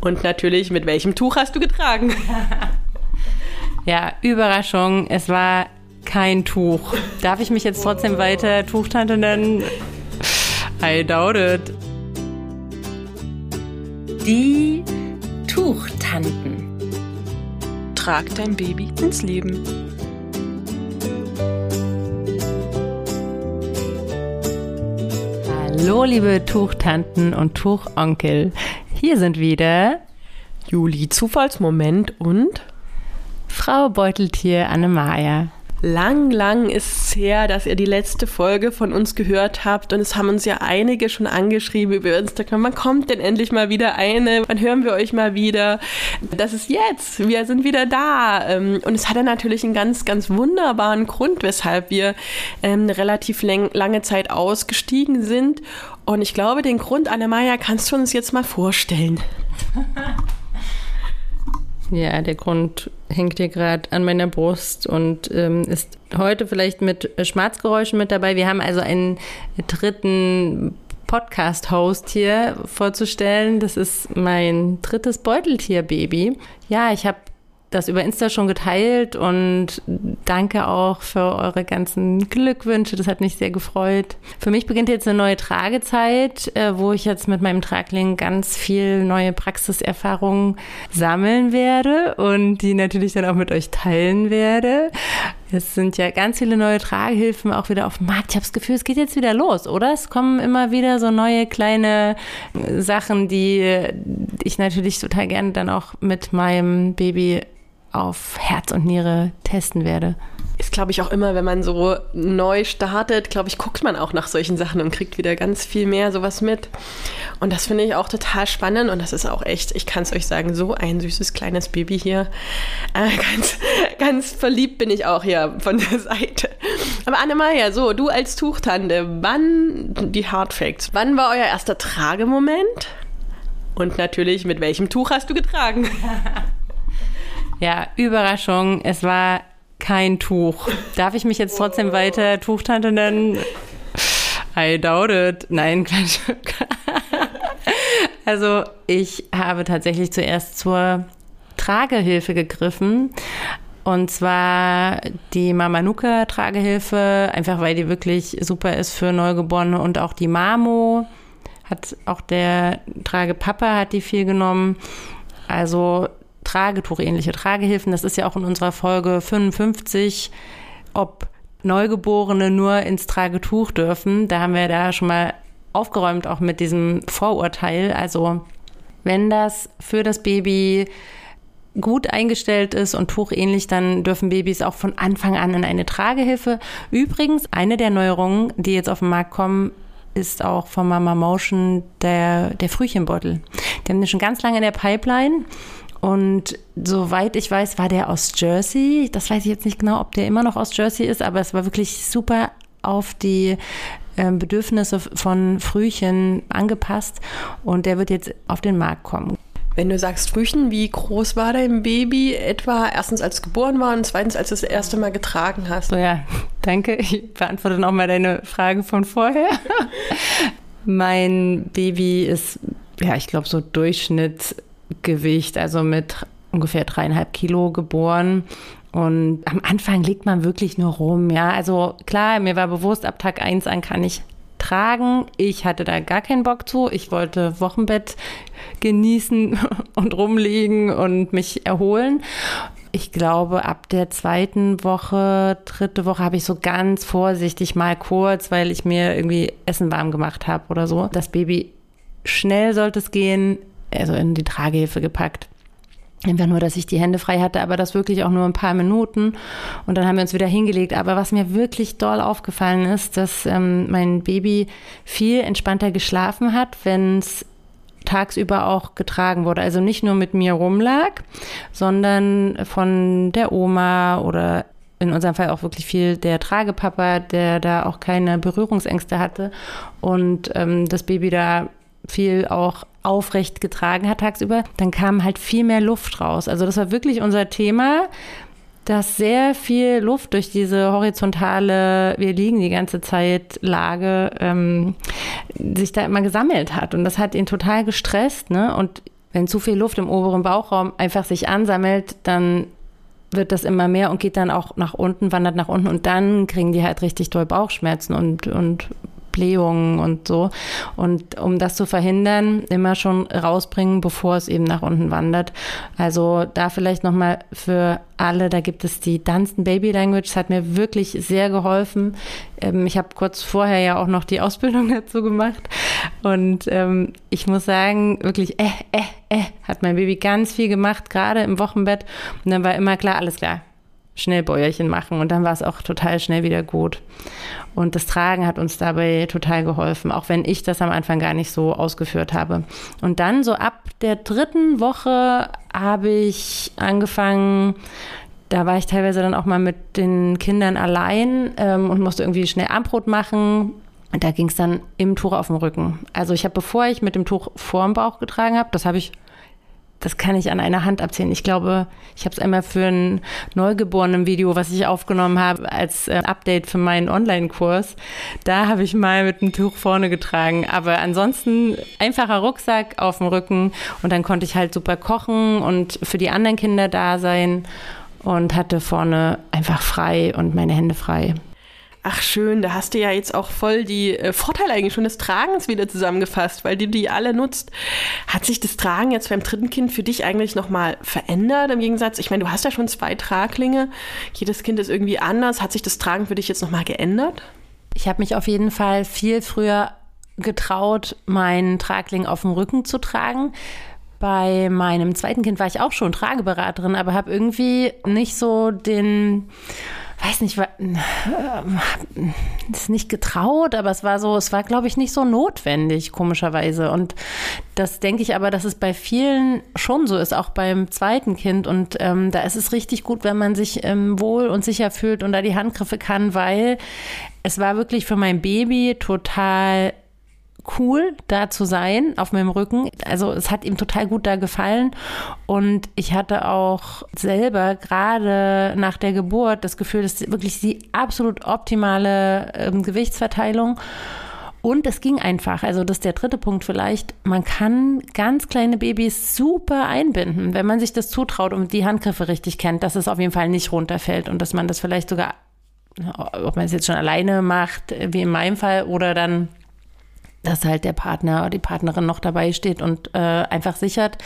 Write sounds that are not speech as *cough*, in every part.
Und natürlich, mit welchem Tuch hast du getragen? *laughs* ja, Überraschung, es war kein Tuch. Darf ich mich jetzt trotzdem weiter Tuchtante nennen? I doubt it. Die Tuchtanten. Trag dein Baby ins Leben. Hallo, liebe Tuchtanten und Tuchonkel. Hier sind wieder Juli Zufallsmoment und Frau Beuteltier Annemaja. Lang, lang ist es her, dass ihr die letzte Folge von uns gehört habt und es haben uns ja einige schon angeschrieben über Instagram. Wann kommt denn endlich mal wieder eine? Wann hören wir euch mal wieder? Das ist jetzt. Wir sind wieder da. Ähm, und es hat ja natürlich einen ganz, ganz wunderbaren Grund, weshalb wir ähm, eine relativ lange Zeit ausgestiegen sind. Und ich glaube, den Grund, Annemaja, kannst du uns jetzt mal vorstellen. *laughs* Ja, der Grund hängt hier gerade an meiner Brust und ähm, ist heute vielleicht mit Schmerzgeräuschen mit dabei. Wir haben also einen dritten Podcast-Host hier vorzustellen. Das ist mein drittes Beuteltier-Baby. Ja, ich habe das über Insta schon geteilt und danke auch für eure ganzen Glückwünsche. Das hat mich sehr gefreut. Für mich beginnt jetzt eine neue Tragezeit, äh, wo ich jetzt mit meinem Tragling ganz viel neue Praxiserfahrungen sammeln werde und die natürlich dann auch mit euch teilen werde. Es sind ja ganz viele neue Tragehilfen auch wieder auf dem Markt. Ich habe das Gefühl, es geht jetzt wieder los, oder? Es kommen immer wieder so neue kleine Sachen, die ich natürlich total gerne dann auch mit meinem Baby auf Herz und Niere testen werde. Ist, glaube ich, auch immer, wenn man so neu startet, glaube ich, guckt man auch nach solchen Sachen und kriegt wieder ganz viel mehr sowas mit. Und das finde ich auch total spannend und das ist auch echt, ich kann es euch sagen, so ein süßes kleines Baby hier. Äh, *laughs* ganz, ganz verliebt bin ich auch hier von der *laughs* Seite. Aber Annemaja, so, du als Tuchtante, wann, die Hard Facts, wann war euer erster Tragemoment? Und natürlich, mit welchem Tuch hast du getragen? *laughs* Ja, Überraschung, es war kein Tuch. Darf ich mich jetzt trotzdem weiter Tuchtante nennen? I doubt it. Nein, Quatsch. *laughs* also ich habe tatsächlich zuerst zur Tragehilfe gegriffen. Und zwar die Mamanuka Tragehilfe, einfach weil die wirklich super ist für Neugeborene und auch die Mamo hat auch der Tragepapa hat die viel genommen. Also Tragetuch-ähnliche Tragehilfen. Das ist ja auch in unserer Folge 55, ob Neugeborene nur ins Tragetuch dürfen. Da haben wir da schon mal aufgeräumt, auch mit diesem Vorurteil. Also wenn das für das Baby gut eingestellt ist und tuchähnlich, dann dürfen Babys auch von Anfang an in eine Tragehilfe. Übrigens, eine der Neuerungen, die jetzt auf den Markt kommen, ist auch von Mama Motion der, der Frühchenbeutel. Die haben den schon ganz lange in der Pipeline und soweit ich weiß, war der aus Jersey. Das weiß ich jetzt nicht genau, ob der immer noch aus Jersey ist, aber es war wirklich super auf die ähm, Bedürfnisse von Frühchen angepasst und der wird jetzt auf den Markt kommen. Wenn du sagst Frühchen, wie groß war dein Baby etwa erstens als geboren war und zweitens als du das erste Mal getragen hast? So ja, danke. Ich beantworte nochmal deine Frage von vorher. *laughs* mein Baby ist, ja, ich glaube so Durchschnitt Gewicht, also mit ungefähr dreieinhalb Kilo geboren. Und am Anfang liegt man wirklich nur rum, ja. Also klar, mir war bewusst, ab Tag 1 an kann ich tragen. Ich hatte da gar keinen Bock zu. Ich wollte Wochenbett genießen *laughs* und rumliegen und mich erholen. Ich glaube, ab der zweiten Woche, dritte Woche habe ich so ganz vorsichtig mal kurz, weil ich mir irgendwie Essen warm gemacht habe oder so. Das Baby schnell sollte es gehen, also in die Tragehilfe gepackt. Einfach nur, dass ich die Hände frei hatte, aber das wirklich auch nur ein paar Minuten. Und dann haben wir uns wieder hingelegt. Aber was mir wirklich doll aufgefallen ist, dass ähm, mein Baby viel entspannter geschlafen hat, wenn es tagsüber auch getragen wurde. Also nicht nur mit mir rumlag, sondern von der Oma oder in unserem Fall auch wirklich viel der Tragepapa, der da auch keine Berührungsängste hatte und ähm, das Baby da viel auch aufrecht getragen hat tagsüber, dann kam halt viel mehr Luft raus. Also das war wirklich unser Thema, dass sehr viel Luft durch diese horizontale, wir liegen die ganze Zeit Lage, ähm, sich da immer gesammelt hat. Und das hat ihn total gestresst. Ne? Und wenn zu viel Luft im oberen Bauchraum einfach sich ansammelt, dann wird das immer mehr und geht dann auch nach unten, wandert nach unten und dann kriegen die halt richtig doll Bauchschmerzen und, und Blähungen und so. Und um das zu verhindern, immer schon rausbringen, bevor es eben nach unten wandert. Also da vielleicht nochmal für alle, da gibt es die Dunstan Baby Language, hat mir wirklich sehr geholfen. Ähm, ich habe kurz vorher ja auch noch die Ausbildung *laughs* dazu gemacht und ähm, ich muss sagen, wirklich, äh, äh, äh, hat mein Baby ganz viel gemacht, gerade im Wochenbett und dann war immer klar, alles klar, schnell Bäuerchen machen und dann war es auch total schnell wieder gut. Und das Tragen hat uns dabei total geholfen, auch wenn ich das am Anfang gar nicht so ausgeführt habe. Und dann so ab der dritten Woche habe ich angefangen, da war ich teilweise dann auch mal mit den Kindern allein ähm, und musste irgendwie schnell Armbrot machen. Und da ging es dann im Tuch auf dem Rücken. Also ich habe, bevor ich mit dem Tuch vorm Bauch getragen habe, das habe ich das kann ich an einer Hand abzählen. Ich glaube, ich habe es einmal für ein Neugeborenen-Video, was ich aufgenommen habe, als äh, Update für meinen Online-Kurs. Da habe ich mal mit einem Tuch vorne getragen. Aber ansonsten einfacher Rucksack auf dem Rücken und dann konnte ich halt super kochen und für die anderen Kinder da sein und hatte vorne einfach frei und meine Hände frei. Ach schön, da hast du ja jetzt auch voll die äh, Vorteile eigentlich schon des Tragens wieder zusammengefasst, weil du die alle nutzt. Hat sich das Tragen jetzt beim dritten Kind für dich eigentlich nochmal verändert im Gegensatz? Ich meine, du hast ja schon zwei Traglinge. Jedes Kind ist irgendwie anders. Hat sich das Tragen für dich jetzt nochmal geändert? Ich habe mich auf jeden Fall viel früher getraut, meinen Tragling auf dem Rücken zu tragen. Bei meinem zweiten Kind war ich auch schon Trageberaterin, aber habe irgendwie nicht so den weiß nicht, war, äh, ist nicht getraut, aber es war so, es war, glaube ich, nicht so notwendig, komischerweise. Und das denke ich aber, dass es bei vielen schon so ist, auch beim zweiten Kind. Und ähm, da ist es richtig gut, wenn man sich ähm, wohl und sicher fühlt und da die Handgriffe kann, weil es war wirklich für mein Baby total cool, da zu sein, auf meinem Rücken. Also es hat ihm total gut da gefallen. Und ich hatte auch selber gerade nach der Geburt das Gefühl, das ist wirklich die absolut optimale ähm, Gewichtsverteilung. Und es ging einfach. Also das ist der dritte Punkt vielleicht. Man kann ganz kleine Babys super einbinden, wenn man sich das zutraut und die Handgriffe richtig kennt, dass es auf jeden Fall nicht runterfällt und dass man das vielleicht sogar, ob man es jetzt schon alleine macht, wie in meinem Fall, oder dann dass halt der Partner oder die Partnerin noch dabei steht und äh, einfach sichert.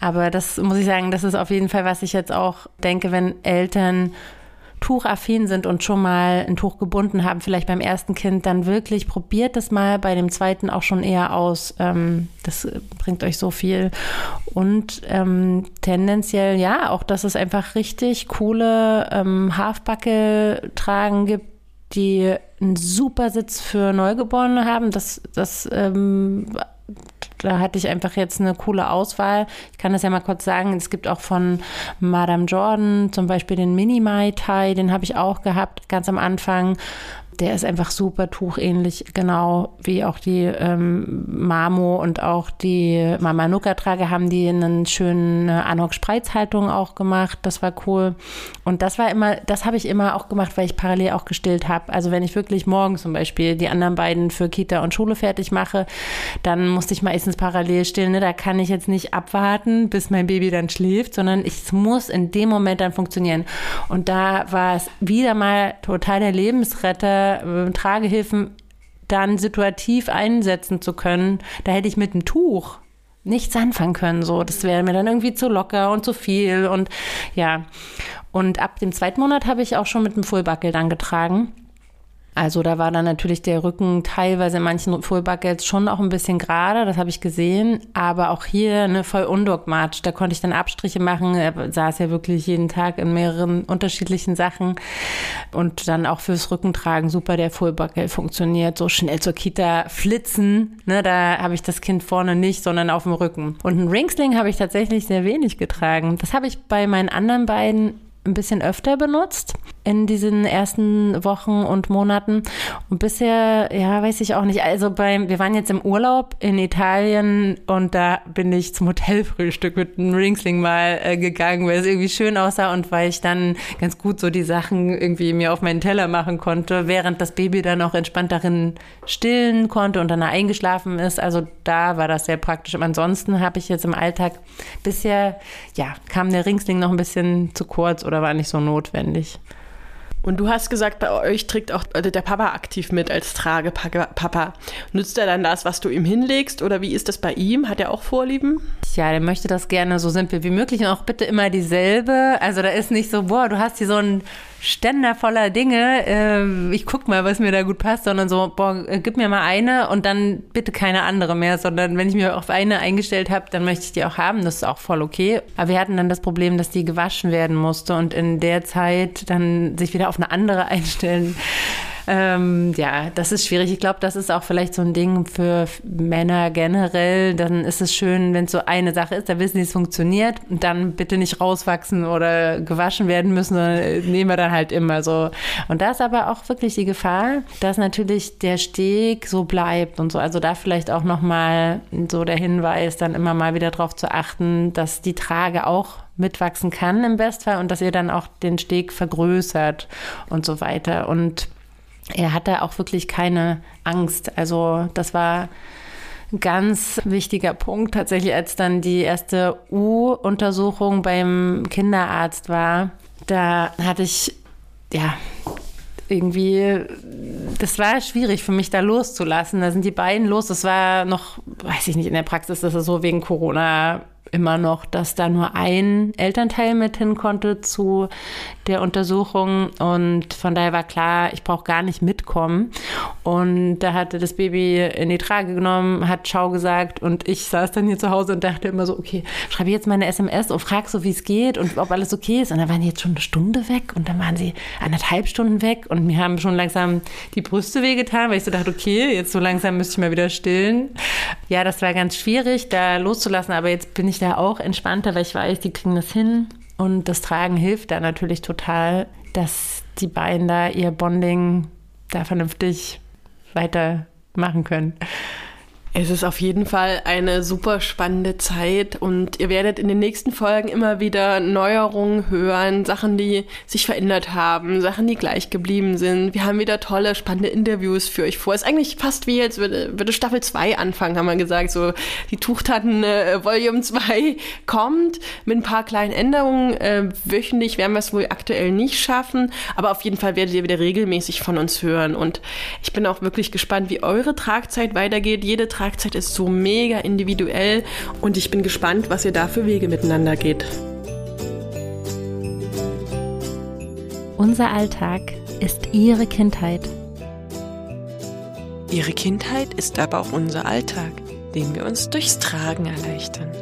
Aber das muss ich sagen, das ist auf jeden Fall, was ich jetzt auch denke, wenn Eltern tuchaffin sind und schon mal ein Tuch gebunden haben, vielleicht beim ersten Kind, dann wirklich probiert es mal bei dem zweiten auch schon eher aus. Ähm, das bringt euch so viel. Und ähm, tendenziell, ja, auch, dass es einfach richtig coole ähm, Halfbacke-Tragen gibt, die einen super Sitz für Neugeborene haben. Das, das, ähm, da hatte ich einfach jetzt eine coole Auswahl. Ich kann das ja mal kurz sagen. Es gibt auch von Madame Jordan zum Beispiel den Mini Mai Tai, den habe ich auch gehabt ganz am Anfang der ist einfach super tuchähnlich, genau wie auch die ähm, Mamo und auch die Mama Nuka Trage haben die einen schönen äh, Anok Spreizhaltung auch gemacht. Das war cool. Und das war immer, das habe ich immer auch gemacht, weil ich parallel auch gestillt habe. Also wenn ich wirklich morgen zum Beispiel die anderen beiden für Kita und Schule fertig mache, dann musste ich meistens parallel stillen. Ne? Da kann ich jetzt nicht abwarten, bis mein Baby dann schläft, sondern es muss in dem Moment dann funktionieren. Und da war es wieder mal total der Lebensretter äh, Tragehilfen dann situativ einsetzen zu können, da hätte ich mit einem Tuch nichts anfangen können. So, das wäre mir dann irgendwie zu locker und zu viel und ja. Und ab dem zweiten Monat habe ich auch schon mit einem Fullbuckle dann getragen. Also da war dann natürlich der Rücken teilweise in manchen Fullbuckets schon auch ein bisschen gerade, das habe ich gesehen, aber auch hier eine voll undogmatisch. Da konnte ich dann Abstriche machen. Er saß ja wirklich jeden Tag in mehreren unterschiedlichen Sachen und dann auch fürs Rückentragen super der Fullbuckle funktioniert. So schnell zur Kita flitzen, ne, da habe ich das Kind vorne nicht, sondern auf dem Rücken. Und ein Ringsling habe ich tatsächlich sehr wenig getragen. Das habe ich bei meinen anderen beiden ein bisschen öfter benutzt. In diesen ersten Wochen und Monaten. Und bisher, ja, weiß ich auch nicht. Also beim, wir waren jetzt im Urlaub in Italien und da bin ich zum Hotelfrühstück mit einem Ringsling mal äh, gegangen, weil es irgendwie schön aussah und weil ich dann ganz gut so die Sachen irgendwie mir auf meinen Teller machen konnte, während das Baby dann auch entspannt darin stillen konnte und dann eingeschlafen ist. Also da war das sehr praktisch. Aber ansonsten habe ich jetzt im Alltag bisher, ja, kam der Ringsling noch ein bisschen zu kurz oder war nicht so notwendig. Und du hast gesagt, bei euch trägt auch der Papa aktiv mit als Tragepapa. Nützt er dann das, was du ihm hinlegst? Oder wie ist das bei ihm? Hat er auch Vorlieben? Ja, der möchte das gerne so simpel wie möglich und auch bitte immer dieselbe. Also da ist nicht so, boah, du hast hier so ein Ständer voller Dinge, äh, ich guck mal, was mir da gut passt, sondern so, boah, äh, gib mir mal eine und dann bitte keine andere mehr, sondern wenn ich mir auf eine eingestellt habe, dann möchte ich die auch haben, das ist auch voll okay. Aber wir hatten dann das Problem, dass die gewaschen werden musste und in der Zeit dann sich wieder auf eine andere *laughs* einstellen ähm, ja, das ist schwierig. Ich glaube, das ist auch vielleicht so ein Ding für Männer generell. Dann ist es schön, wenn es so eine Sache ist, da wissen die, es funktioniert und dann bitte nicht rauswachsen oder gewaschen werden müssen, sondern äh, nehmen wir dann halt immer so. Und da ist aber auch wirklich die Gefahr, dass natürlich der Steg so bleibt und so. Also da vielleicht auch nochmal so der Hinweis, dann immer mal wieder darauf zu achten, dass die Trage auch mitwachsen kann im Bestfall und dass ihr dann auch den Steg vergrößert und so weiter. Und er hatte auch wirklich keine Angst. Also das war ein ganz wichtiger Punkt tatsächlich, als dann die erste U-Untersuchung beim Kinderarzt war. Da hatte ich, ja, irgendwie, das war schwierig für mich da loszulassen. Da sind die beiden los. Das war noch, weiß ich nicht, in der Praxis, das ist so wegen Corona immer noch, dass da nur ein Elternteil mit hin konnte zu der Untersuchung. Und von daher war klar, ich brauche gar nicht mitkommen. Und da hatte das Baby in die Trage genommen, hat Schau gesagt und ich saß dann hier zu Hause und dachte immer so, okay, schreibe jetzt meine SMS und frag so, wie es geht und ob alles okay ist. Und dann waren die jetzt schon eine Stunde weg und dann waren sie anderthalb Stunden weg und mir haben schon langsam die Brüste wehgetan, weil ich so dachte, okay, jetzt so langsam müsste ich mal wieder stillen. Ja, das war ganz schwierig, da loszulassen, aber jetzt bin ich da auch entspannter, weil ich weiß, die kriegen das hin. Und das Tragen hilft da natürlich total, dass die beiden da ihr Bonding da vernünftig weitermachen können. Es ist auf jeden Fall eine super spannende Zeit und ihr werdet in den nächsten Folgen immer wieder Neuerungen hören, Sachen, die sich verändert haben, Sachen, die gleich geblieben sind. Wir haben wieder tolle, spannende Interviews für euch vor. Es ist eigentlich fast wie jetzt würde, würde Staffel 2 anfangen, haben wir gesagt. So die Tuchtaten äh, Volume 2 *laughs* kommt mit ein paar kleinen Änderungen. Äh, wöchentlich werden wir es wohl aktuell nicht schaffen, aber auf jeden Fall werdet ihr wieder regelmäßig von uns hören. Und ich bin auch wirklich gespannt, wie eure Tragzeit weitergeht. Jede Tragzeit ist so mega individuell und ich bin gespannt, was ihr da für Wege miteinander geht. Unser Alltag ist Ihre Kindheit. Ihre Kindheit ist aber auch unser Alltag, den wir uns durchs Tragen erleichtern.